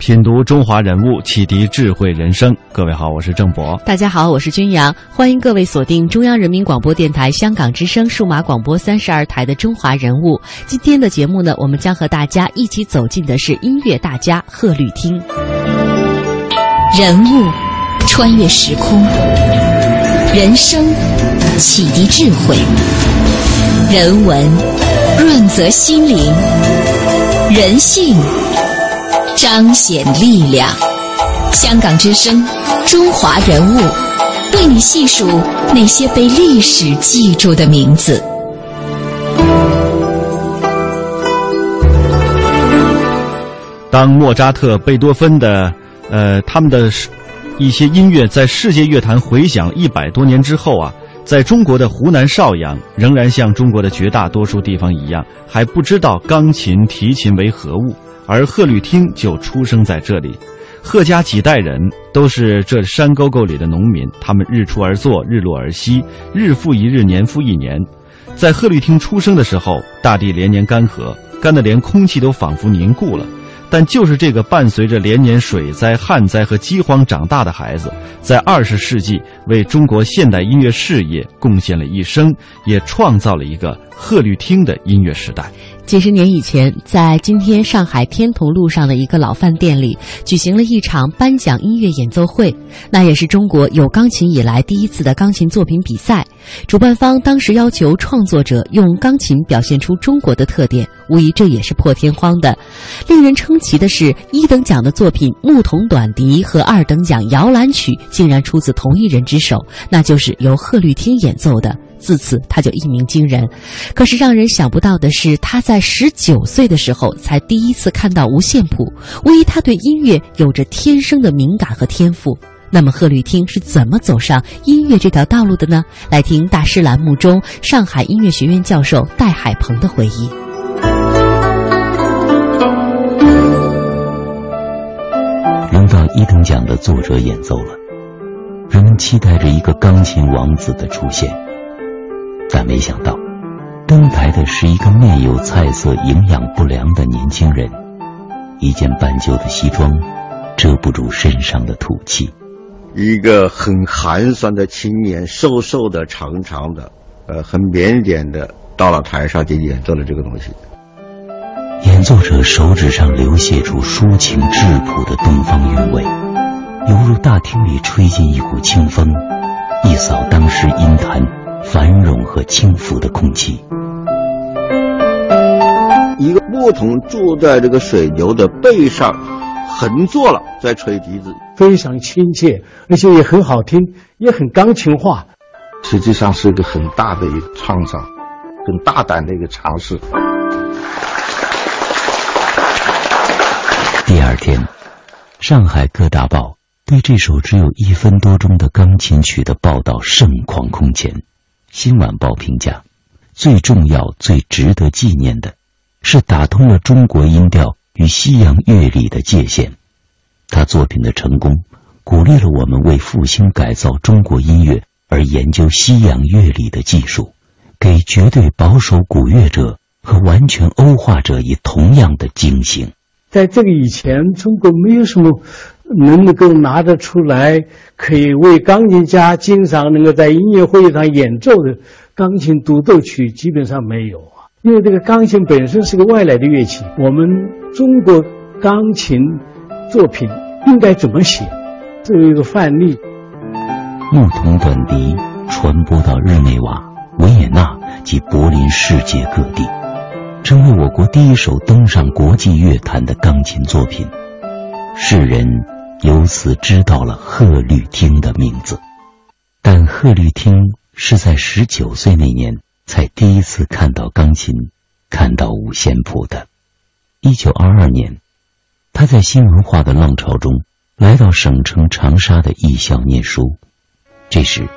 品读中华人物，启迪智慧人生。各位好，我是郑博。大家好，我是君阳。欢迎各位锁定中央人民广播电台香港之声数码广播三十二台的《中华人物》。今天的节目呢，我们将和大家一起走进的是音乐大家贺绿汀。人物穿越时空，人生启迪智慧，人文润泽心灵，人性。彰显力量，香港之声，中华人物，为你细数那些被历史记住的名字。当莫扎特、贝多芬的，呃，他们的一些音乐在世界乐坛回响一百多年之后啊，在中国的湖南邵阳，仍然像中国的绝大多数地方一样，还不知道钢琴、提琴为何物。而贺绿汀就出生在这里，贺家几代人都是这山沟沟里的农民，他们日出而作，日落而息，日复一日，年复一年。在贺绿汀出生的时候，大地连年干涸，干得连空气都仿佛凝固了。但就是这个伴随着连年水灾、旱灾和饥荒长大的孩子，在二十世纪为中国现代音乐事业贡献了一生，也创造了一个贺绿汀的音乐时代。几十年以前，在今天上海天潼路上的一个老饭店里，举行了一场颁奖音乐演奏会。那也是中国有钢琴以来第一次的钢琴作品比赛。主办方当时要求创作者用钢琴表现出中国的特点，无疑这也是破天荒的。令人称奇的是，一等奖的作品《牧童短笛》和二等奖《摇篮曲》竟然出自同一人之手，那就是由贺绿汀演奏的。自此，他就一鸣惊人。可是让人想不到的是，他在十九岁的时候才第一次看到五线谱。无疑，他对音乐有着天生的敏感和天赋。那么，贺绿汀是怎么走上音乐这条道路的呢？来听大师栏目中上海音乐学院教授戴海鹏的回忆。轮到一等奖的作者演奏了，人们期待着一个钢琴王子的出现。但没想到，登台的是一个面有菜色、营养不良的年轻人，一件半旧的西装遮不住身上的土气。一个很寒酸的青年，瘦瘦的、长长的，呃，很腼腆的，到了台上就演奏了这个东西。演奏者手指上流泻出抒情质朴的东方韵味，犹如大厅里吹进一股清风，一扫当时音坛。繁荣和轻浮的空气。一个牧童住在这个水牛的背上，横坐了，在吹笛子，非常亲切，而且也很好听，也很钢琴化。实际上是一个很大的一个创造，很大胆的一个尝试。第二天，上海各大报对这首只有一分多钟的钢琴曲的报道盛况空前。新晚报评价，最重要、最值得纪念的，是打通了中国音调与西洋乐理的界限。他作品的成功，鼓励了我们为复兴改造中国音乐而研究西洋乐理的技术，给绝对保守古乐者和完全欧化者以同样的惊醒。在这个以前，中国没有什么。能够拿得出来，可以为钢琴家经常能够在音乐会上演奏的钢琴独奏曲，基本上没有啊。因为这个钢琴本身是个外来的乐器，我们中国钢琴作品应该怎么写，这有一个范例。牧童短笛传播到日内瓦、维也纳及柏林世界各地，成为我国第一首登上国际乐坛的钢琴作品。世人。由此知道了贺绿汀的名字，但贺绿汀是在十九岁那年才第一次看到钢琴，看到五线谱的。一九二二年，他在新文化的浪潮中来到省城长沙的艺校念书。这时，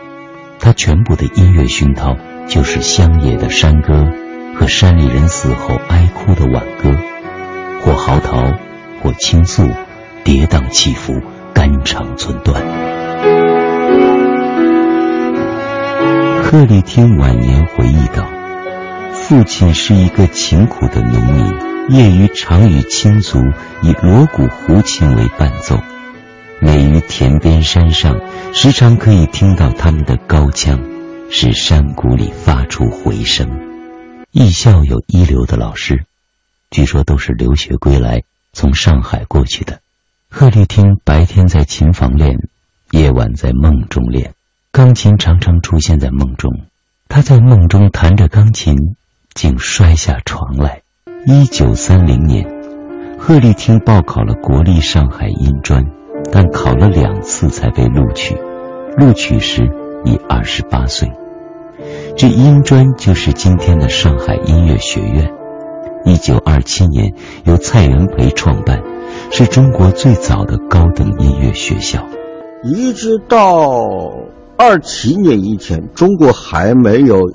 他全部的音乐熏陶就是乡野的山歌和山里人死后哀哭的挽歌，或嚎啕，或倾诉，跌宕起伏，肝肠寸断。贺丽汀晚年回忆道：“父亲是一个勤苦的农民，业余常与亲族以锣鼓胡琴为伴奏。每于田边山上，时常可以听到他们的高腔，使山谷里发出回声。艺校有一流的老师，据说都是留学归来从上海过去的。贺丽汀白天在琴房练，夜晚在梦中练。”钢琴常常出现在梦中，他在梦中弹着钢琴，竟摔下床来。一九三零年，贺丽汀报考了国立上海音专，但考了两次才被录取。录取时已二十八岁。这音专就是今天的上海音乐学院。一九二七年由蔡元培创办，是中国最早的高等音乐学校。一直到。二七年以前，中国还没有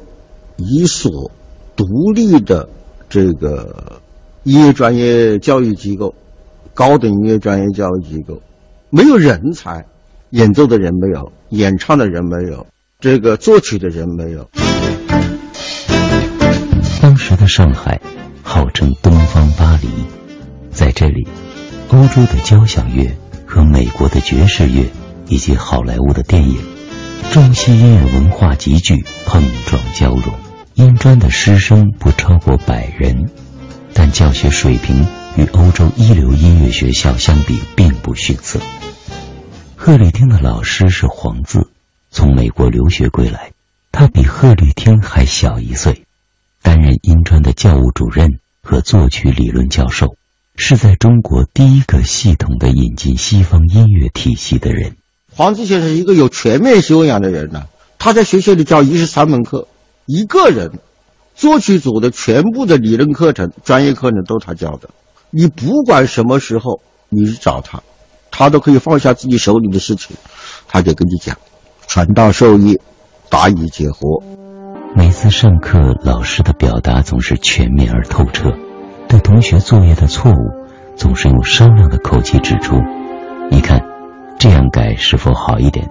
一所独立的这个音乐专业教育机构，高等音乐专业教育机构，没有人才，演奏的人没有，演唱的人没有，这个作曲的人没有。当时的上海号称东方巴黎，在这里，欧洲的交响乐和美国的爵士乐以及好莱坞的电影。中西音乐文化集聚，碰撞交融。音专的师生不超过百人，但教学水平与欧洲一流音乐学校相比并不逊色。贺绿汀的老师是黄自，从美国留学归来，他比贺绿汀还小一岁，担任音专的教务主任和作曲理论教授，是在中国第一个系统的引进西方音乐体系的人。黄自先生是一个有全面修养的人呢，他在学校里教一十三门课，一个人，作曲组的全部的理论课程、专业课程都他教的。你不管什么时候你去找他，他都可以放下自己手里的事情，他就跟你讲，传道授业，答疑解惑。每次上课，老师的表达总是全面而透彻，对同学作业的错误，总是用商量的口气指出。你看。这样改是否好一点？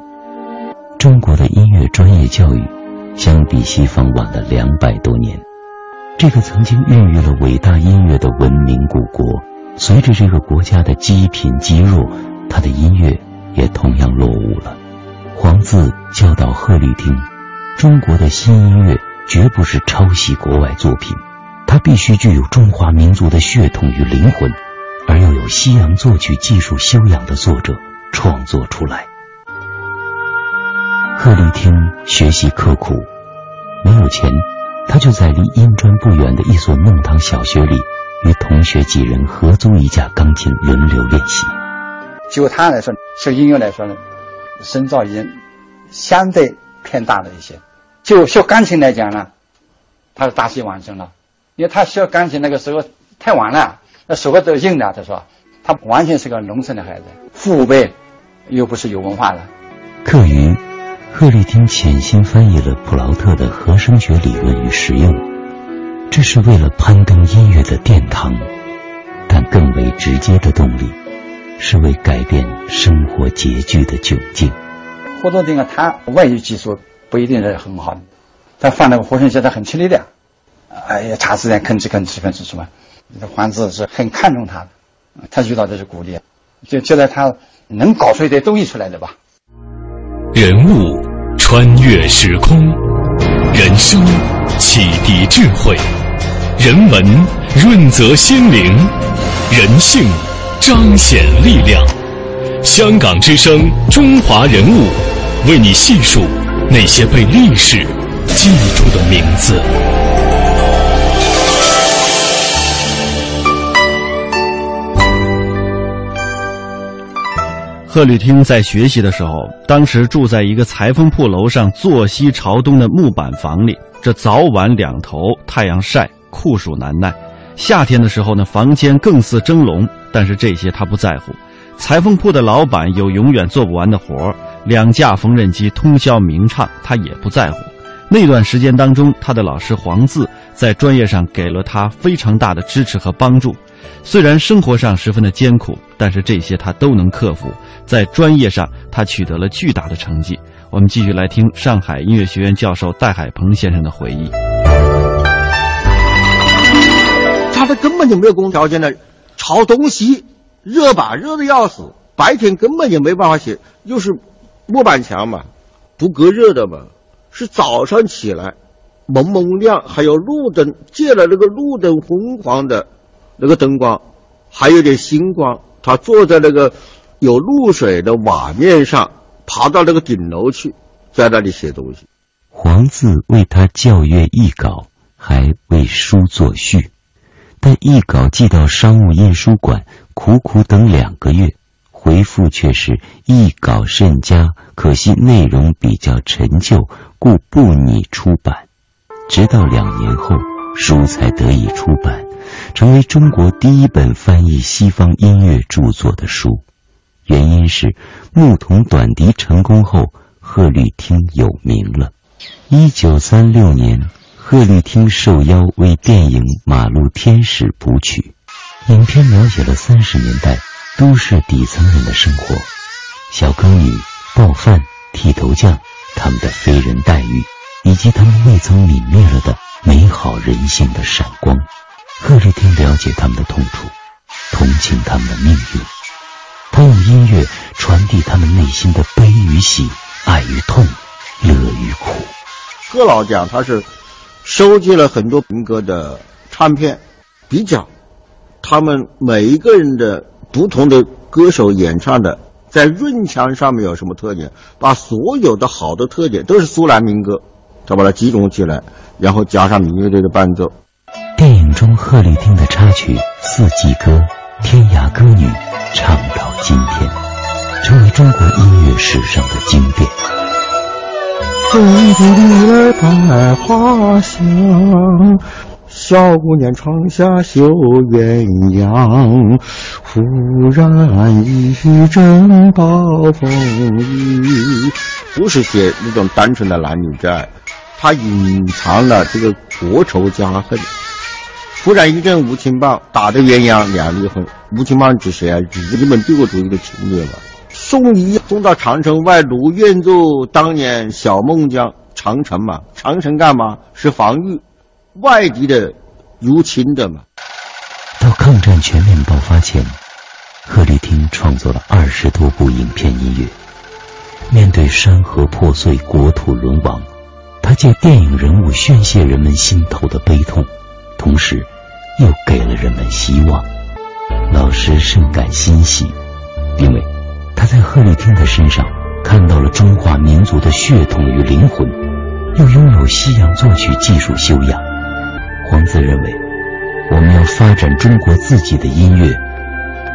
中国的音乐专业教育相比西方晚了两百多年。这个曾经孕育了伟大音乐的文明古国，随着这个国家的积贫积弱，他的音乐也同样落伍了。黄自教导贺绿汀，中国的新音乐绝不是抄袭国外作品，它必须具有中华民族的血统与灵魂，而又有西洋作曲技术修养的作者。创作出来。贺丽汀学习刻苦，没有钱，他就在离音专不远的一所弄堂小学里，与同学几人合租一架钢琴，轮流练习。就他来说，学音乐来说呢，深造已经相对偏大了一些。就学钢琴来讲呢，他是大器晚成了，因为他学钢琴那个时候太晚了，那手都硬了。他说，他完全是个农村的孩子，父辈。又不是有文化的。课余，贺丽汀潜心翻译了普劳特的和声学理论与实用，这是为了攀登音乐的殿堂，但更为直接的动力，是为改变生活拮据的窘境。霍多丁啊，他外语技术不一定是很好，他放那个和声学他很吃力的，哎呀，长时间吭哧吭哧吭哧什么，黄子是很看重他的，他遇到的是鼓励，就就在他。能搞出一点东西出来的吧？人物穿越时空，人生启迪智慧，人文润泽心灵，人性彰显力量。香港之声，中华人物，为你细数那些被历史记住的名字。贺绿汀在学习的时候，当时住在一个裁缝铺楼上坐西朝东的木板房里，这早晚两头太阳晒，酷暑难耐，夏天的时候呢，房间更似蒸笼，但是这些他不在乎。裁缝铺的老板有永远做不完的活，两架缝纫机通宵鸣唱，他也不在乎。那段时间当中，他的老师黄自在专业上给了他非常大的支持和帮助。虽然生活上十分的艰苦，但是这些他都能克服。在专业上，他取得了巨大的成绩。我们继续来听上海音乐学院教授戴海鹏先生的回忆。他的根本就没有空调件的，朝东西热吧，热的要死。白天根本就没办法写，又是木板墙嘛，不隔热的嘛。是早上起来，蒙蒙亮，还有路灯，借了那个路灯昏黄的，那个灯光，还有点星光。他坐在那个有露水的瓦面上，爬到那个顶楼去，在那里写东西。黄自为他校阅译稿，还为书作序，但译稿寄到商务印书馆，苦苦等两个月。回复却是译稿甚佳，可惜内容比较陈旧，故不拟出版。直到两年后，书才得以出版，成为中国第一本翻译西方音乐著作的书。原因是牧童短笛成功后，贺绿汀有名了。一九三六年，贺绿汀受邀为电影《马路天使》谱曲，影片描写了三十年代。都市底层人的生活，小耕女、报贩、剃头匠，他们的非人待遇，以及他们未曾泯灭了的美好人性的闪光。贺绿汀了解他们的痛楚，同情他们的命运，他用音乐传递他们内心的悲与喜、爱与痛、乐与苦。贺老讲他是收集了很多民歌的唱片，比较他们每一个人的。不同的歌手演唱的，在润腔上面有什么特点？把所有的好的特点都是苏南民歌，他把它集中起来，然后加上民乐队的伴奏。电影中贺绿汀的插曲《四季歌》《天涯歌女》唱到今天，成为中国音乐史上的经典。冬季里儿百花香。小姑娘窗下绣鸳鸯，忽然一阵暴风雨。不是写那种单纯的男女之爱，它隐藏了这个国仇家恨。忽然一阵无情棒，打得鸳鸯两离婚。无情棒指谁啊？指日本帝国主义的侵略嘛。送医送到长城外，如愿做当年小孟姜。长城嘛，长城干嘛？是防御。外敌的入侵的嘛。到抗战全面爆发前，贺绿汀创作了二十多部影片音乐。面对山河破碎、国土沦亡，他借电影人物宣泄人们心头的悲痛，同时又给了人们希望。老师甚感欣喜，因为他在贺绿汀的身上看到了中华民族的血统与灵魂，又拥有西洋作曲技术修养。黄自认为，我们要发展中国自己的音乐，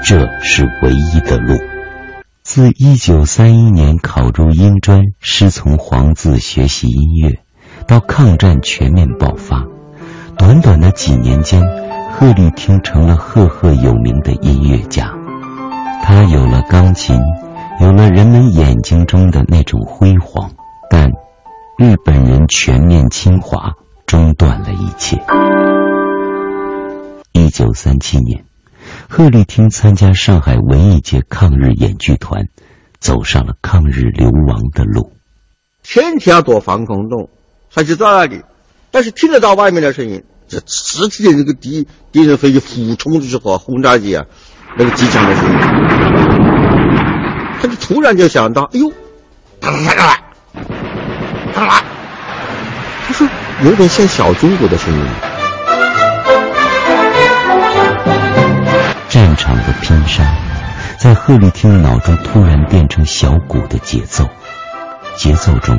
这是唯一的路。自一九三一年考入英专，师从黄自学习音乐，到抗战全面爆发，短短的几年间，贺绿汀成了赫赫有名的音乐家。他有了钢琴，有了人们眼睛中的那种辉煌，但日本人全面侵华。中断了一切。一九三七年，贺绿汀参加上海文艺界抗日演剧团，走上了抗日流亡的路。天天要躲防空洞，他就在那里，但是听得到外面的声音，这实体的那个敌敌人飞机俯冲的时候，轰炸机啊，那个机枪的声音，他就突然就想到，哎呦，他说。有点像小中国的声音。战场的拼杀，在贺绿汀脑中突然变成小鼓的节奏。节奏中，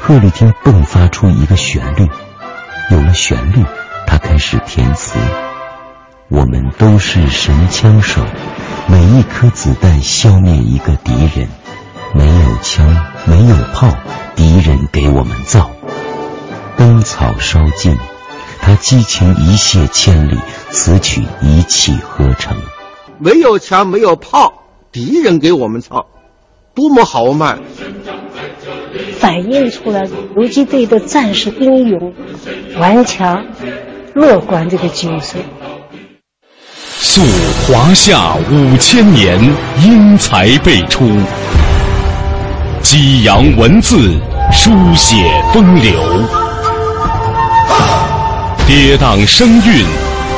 贺绿汀迸发出一个旋律。有了旋律，他开始填词：我们都是神枪手，每一颗子弹消灭一个敌人。没有枪，没有炮，敌人给我们造。灯草烧尽，他激情一泻千里，此曲一气呵成。没有枪，没有炮，敌人给我们唱，多么豪迈！反映出了游击队的战士英勇、顽强、乐观这个精神。溯华夏五千年，英才辈出；激扬文字，书写风流；跌宕声韵，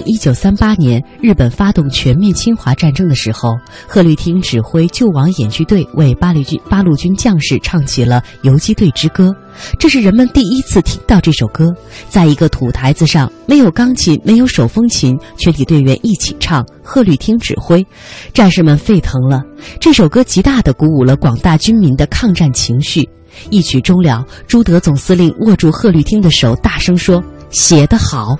当一九三八年日本发动全面侵华战争的时候，贺绿汀指挥救亡演剧队为八路军八路军将士唱起了《游击队之歌》，这是人们第一次听到这首歌。在一个土台子上，没有钢琴，没有手风琴，全体队员一起唱，贺绿汀指挥，战士们沸腾了。这首歌极大地鼓舞了广大军民的抗战情绪。一曲终了，朱德总司令握住贺绿汀的手，大声说：“写得好。”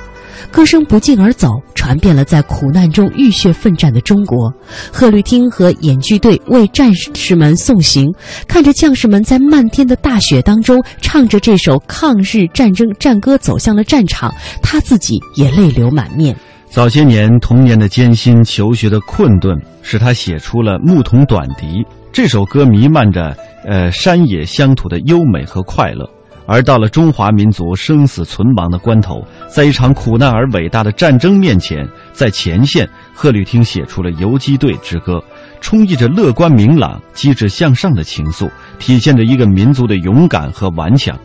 歌声不胫而走，传遍了在苦难中浴血奋战的中国。贺绿汀和演剧队为战士们送行，看着将士们在漫天的大雪当中唱着这首抗日战争战歌走向了战场，他自己也泪流满面。早些年童年的艰辛、求学的困顿，使他写出了《牧童短笛》这首歌，弥漫着呃山野乡土的优美和快乐。而到了中华民族生死存亡的关头，在一场苦难而伟大的战争面前，在前线，贺绿汀写出了《游击队之歌》，充溢着乐观明朗、机智向上的情愫，体现着一个民族的勇敢和顽强。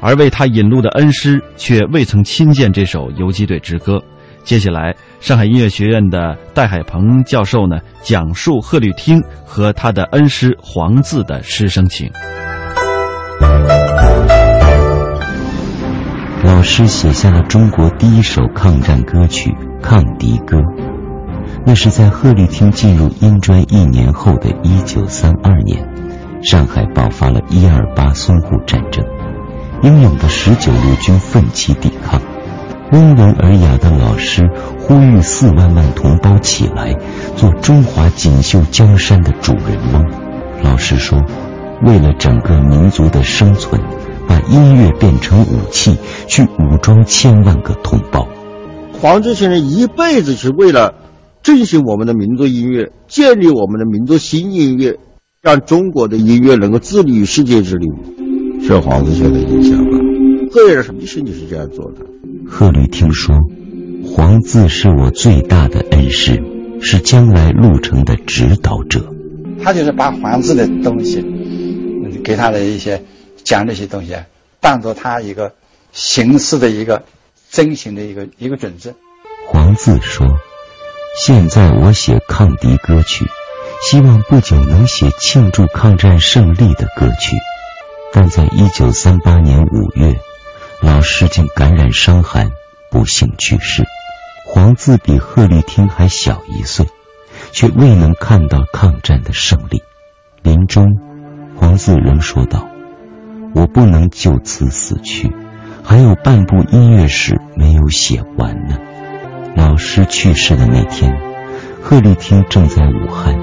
而为他引路的恩师却未曾亲见这首《游击队之歌》。接下来，上海音乐学院的戴海鹏教授呢，讲述贺绿汀和他的恩师黄自的师生情。老师写下了中国第一首抗战歌曲《抗敌歌》，那是在贺绿汀进入英专一年后的一九三二年，上海爆发了一二八淞沪战争，英勇的十九路军奋起抵抗，温文尔雅的老师呼吁四万万同胞起来，做中华锦绣江山的主人翁。老师说，为了整个民族的生存。把音乐变成武器，去武装千万个同胞。黄志先生一辈子是为了振兴我们的民族音乐，建立我们的民族新音乐，让中国的音乐能够自立于世界之林，受黄志先生的影响了。贺尔什么事情是这样做的。贺律听说：“黄自是我最大的恩师，是将来路程的指导者。他就是把黄自的东西，给他的一些。”讲这些东西，当做他一个行事的一个真行的一个一个准则。黄自说：“现在我写抗敌歌曲，希望不久能写庆祝抗战胜利的歌曲。但在一九三八年五月，老师竟感染伤寒，不幸去世。黄自比贺绿汀还小一岁，却未能看到抗战的胜利。临终，黄自仍说道。”我不能就此死去，还有半部音乐史没有写完呢。老师去世的那天，贺绿汀正在武汉，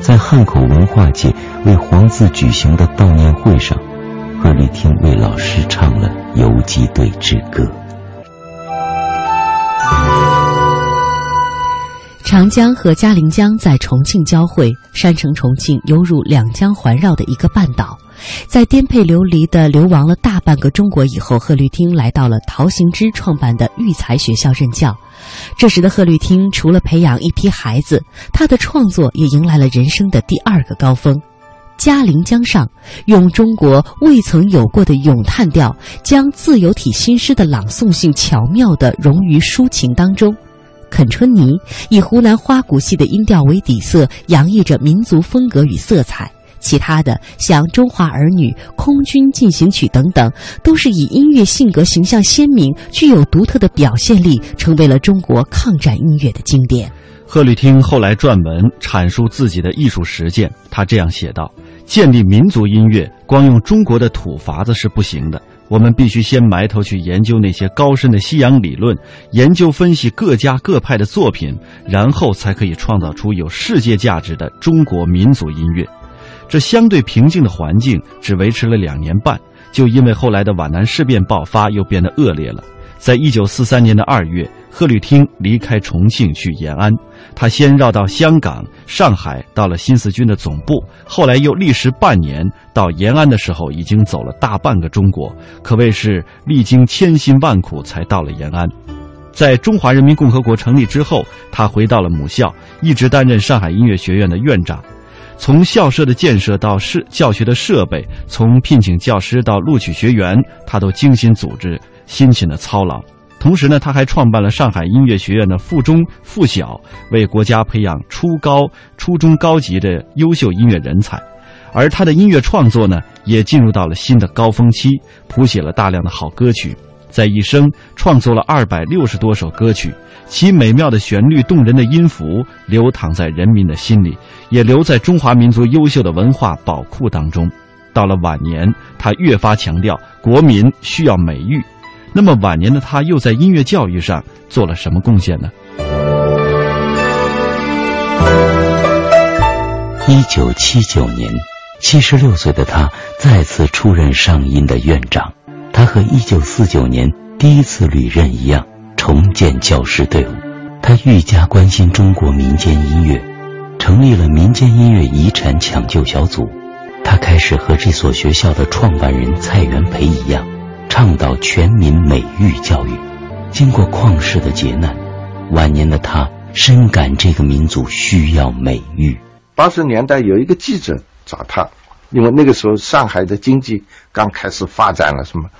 在汉口文化界为黄自举行的悼念会上，贺绿汀为老师唱了《游击队之歌》。长江和嘉陵江在重庆交汇，山城重庆犹如两江环绕的一个半岛。在颠沛流离的流亡了大半个中国以后，贺绿汀来到了陶行知创办的育才学校任教。这时的贺绿汀除了培养一批孩子，他的创作也迎来了人生的第二个高峰。嘉陵江上，用中国未曾有过的咏叹调，将自由体新诗的朗诵性巧妙地融于抒情当中。肯春妮以湖南花鼓戏的音调为底色，洋溢着民族风格与色彩。其他的像《中华儿女》《空军进行曲》等等，都是以音乐性格形象鲜明、具有独特的表现力，成为了中国抗战音乐的经典。贺绿汀后来撰文阐述自己的艺术实践，他这样写道：“建立民族音乐，光用中国的土法子是不行的。我们必须先埋头去研究那些高深的西洋理论，研究分析各家各派的作品，然后才可以创造出有世界价值的中国民族音乐。这相对平静的环境只维持了两年半，就因为后来的皖南事变爆发，又变得恶劣了。在一九四三年的二月，贺绿汀离开重庆去延安。他先绕到香港、上海，到了新四军的总部，后来又历时半年到延安的时候，已经走了大半个中国，可谓是历经千辛万苦才到了延安。在中华人民共和国成立之后，他回到了母校，一直担任上海音乐学院的院长。从校舍的建设到设教学的设备，从聘请教师到录取学员，他都精心组织，辛勤的操劳。同时呢，他还创办了上海音乐学院的附中、附小，为国家培养初高、初中高级的优秀音乐人才。而他的音乐创作呢，也进入到了新的高峰期，谱写了大量的好歌曲，在一生创作了二百六十多首歌曲，其美妙的旋律、动人的音符流淌在人民的心里，也留在中华民族优秀的文化宝库当中。到了晚年，他越发强调国民需要美育。那么晚年的他又在音乐教育上做了什么贡献呢？一九七九年，七十六岁的他再次出任上音的院长。他和一九四九年第一次履任一样，重建教师队伍。他愈加关心中国民间音乐，成立了民间音乐遗产抢救小组。他开始和这所学校的创办人蔡元培一样。倡导全民美育教育，经过旷世的劫难，晚年的他深感这个民族需要美育。八十年代有一个记者找他，因为那个时候上海的经济刚开始发展了，什么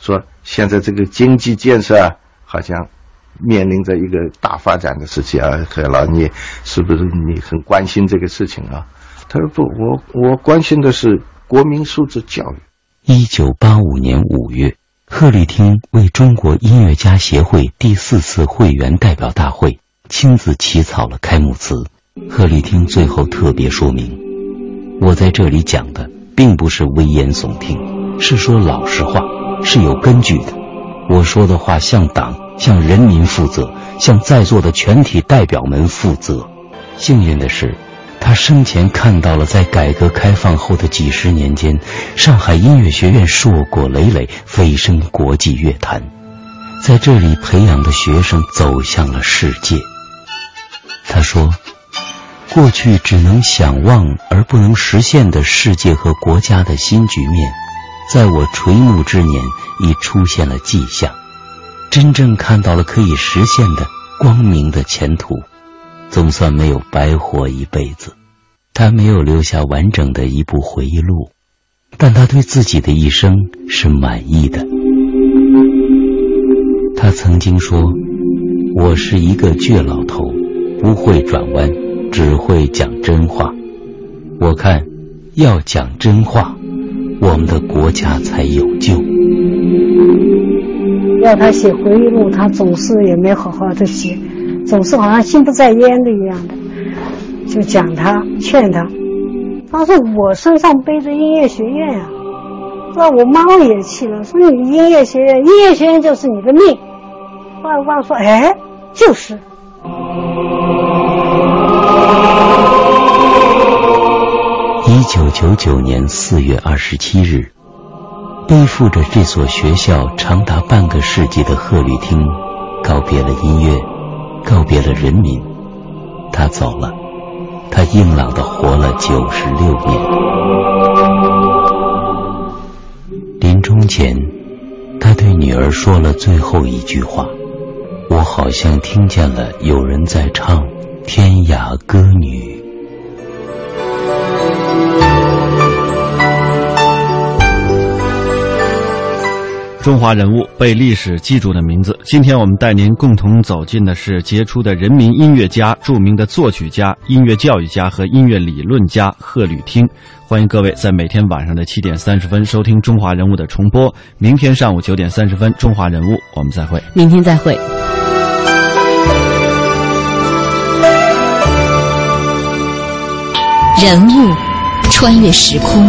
说现在这个经济建设好像面临着一个大发展的时期啊，何老，你是不是你很关心这个事情啊？他说不，我我关心的是国民素质教育。一九八五年五月，贺绿汀为中国音乐家协会第四次会员代表大会亲自起草了开幕词。贺绿汀最后特别说明：“我在这里讲的并不是危言耸听，是说老实话，是有根据的。我说的话向党、向人民负责，向在座的全体代表们负责。幸运的是。”他生前看到了，在改革开放后的几十年间，上海音乐学院硕果累累，飞升国际乐坛，在这里培养的学生走向了世界。他说：“过去只能想望而不能实现的世界和国家的新局面，在我垂暮之年已出现了迹象，真正看到了可以实现的光明的前途。”总算没有白活一辈子，他没有留下完整的一部回忆录，但他对自己的一生是满意的。他曾经说：“我是一个倔老头，不会转弯，只会讲真话。我看，要讲真话，我们的国家才有救。”要他写回忆录，他总是也没好好的写。总是好像心不在焉的一样的，就讲他劝他，他说我身上背着音乐学院呀，那我妈也气了，说你音乐学院，音乐学院就是你的命。后来我爸说，哎，就是。九九年四月二十七日，背负着这所学校长达半个世纪的贺绿汀，告别了音乐。告别了人民，他走了，他硬朗的活了九十六年。临终前，他对女儿说了最后一句话：“我好像听见了有人在唱《天涯歌女》。”中华人物被历史记住的名字。今天我们带您共同走进的是杰出的人民音乐家、著名的作曲家、音乐教育家和音乐理论家贺绿汀。欢迎各位在每天晚上的七点三十分收听《中华人物》的重播。明天上午九点三十分，《中华人物》，我们再会。明天再会。人物。穿越时空，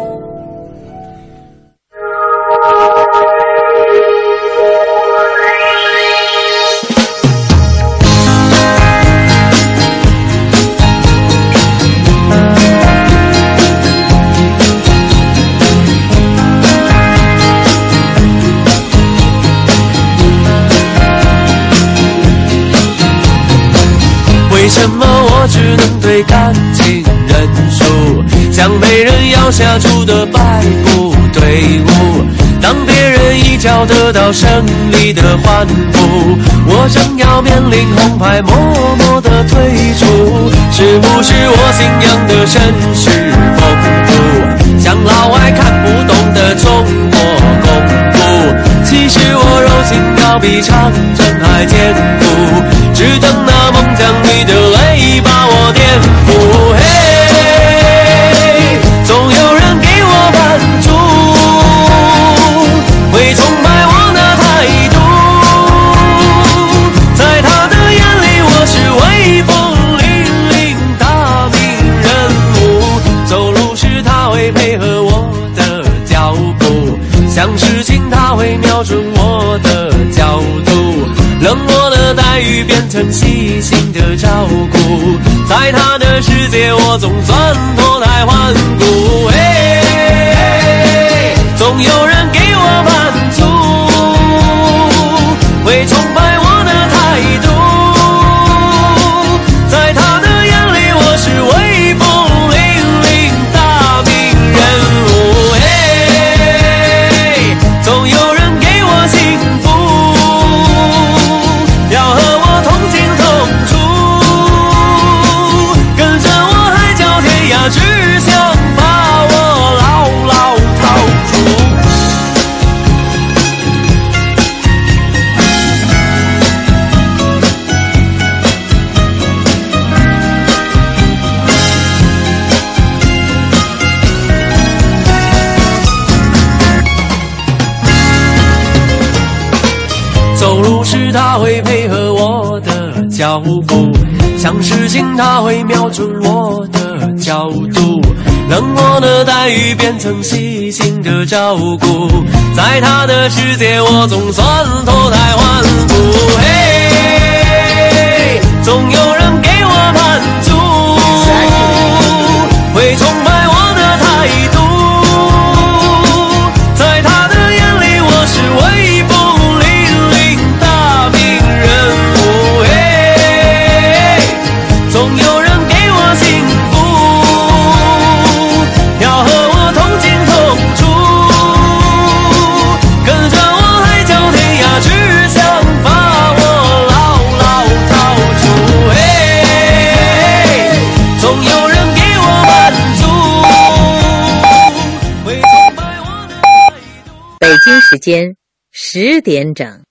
下注的摆布队伍？当别人一脚得到胜利的欢呼，我正要面临红牌，默默的退出。是不是我信仰的绅士风度，像老外看不懂的中国功夫？其实我柔情要比长城还坚固，只等那梦将你的我总算脱胎换骨。的角度，冷漠的待遇变成细心的照顾，在他的世界我总算脱胎换骨。嘿，总有人给我满足，时间十点整。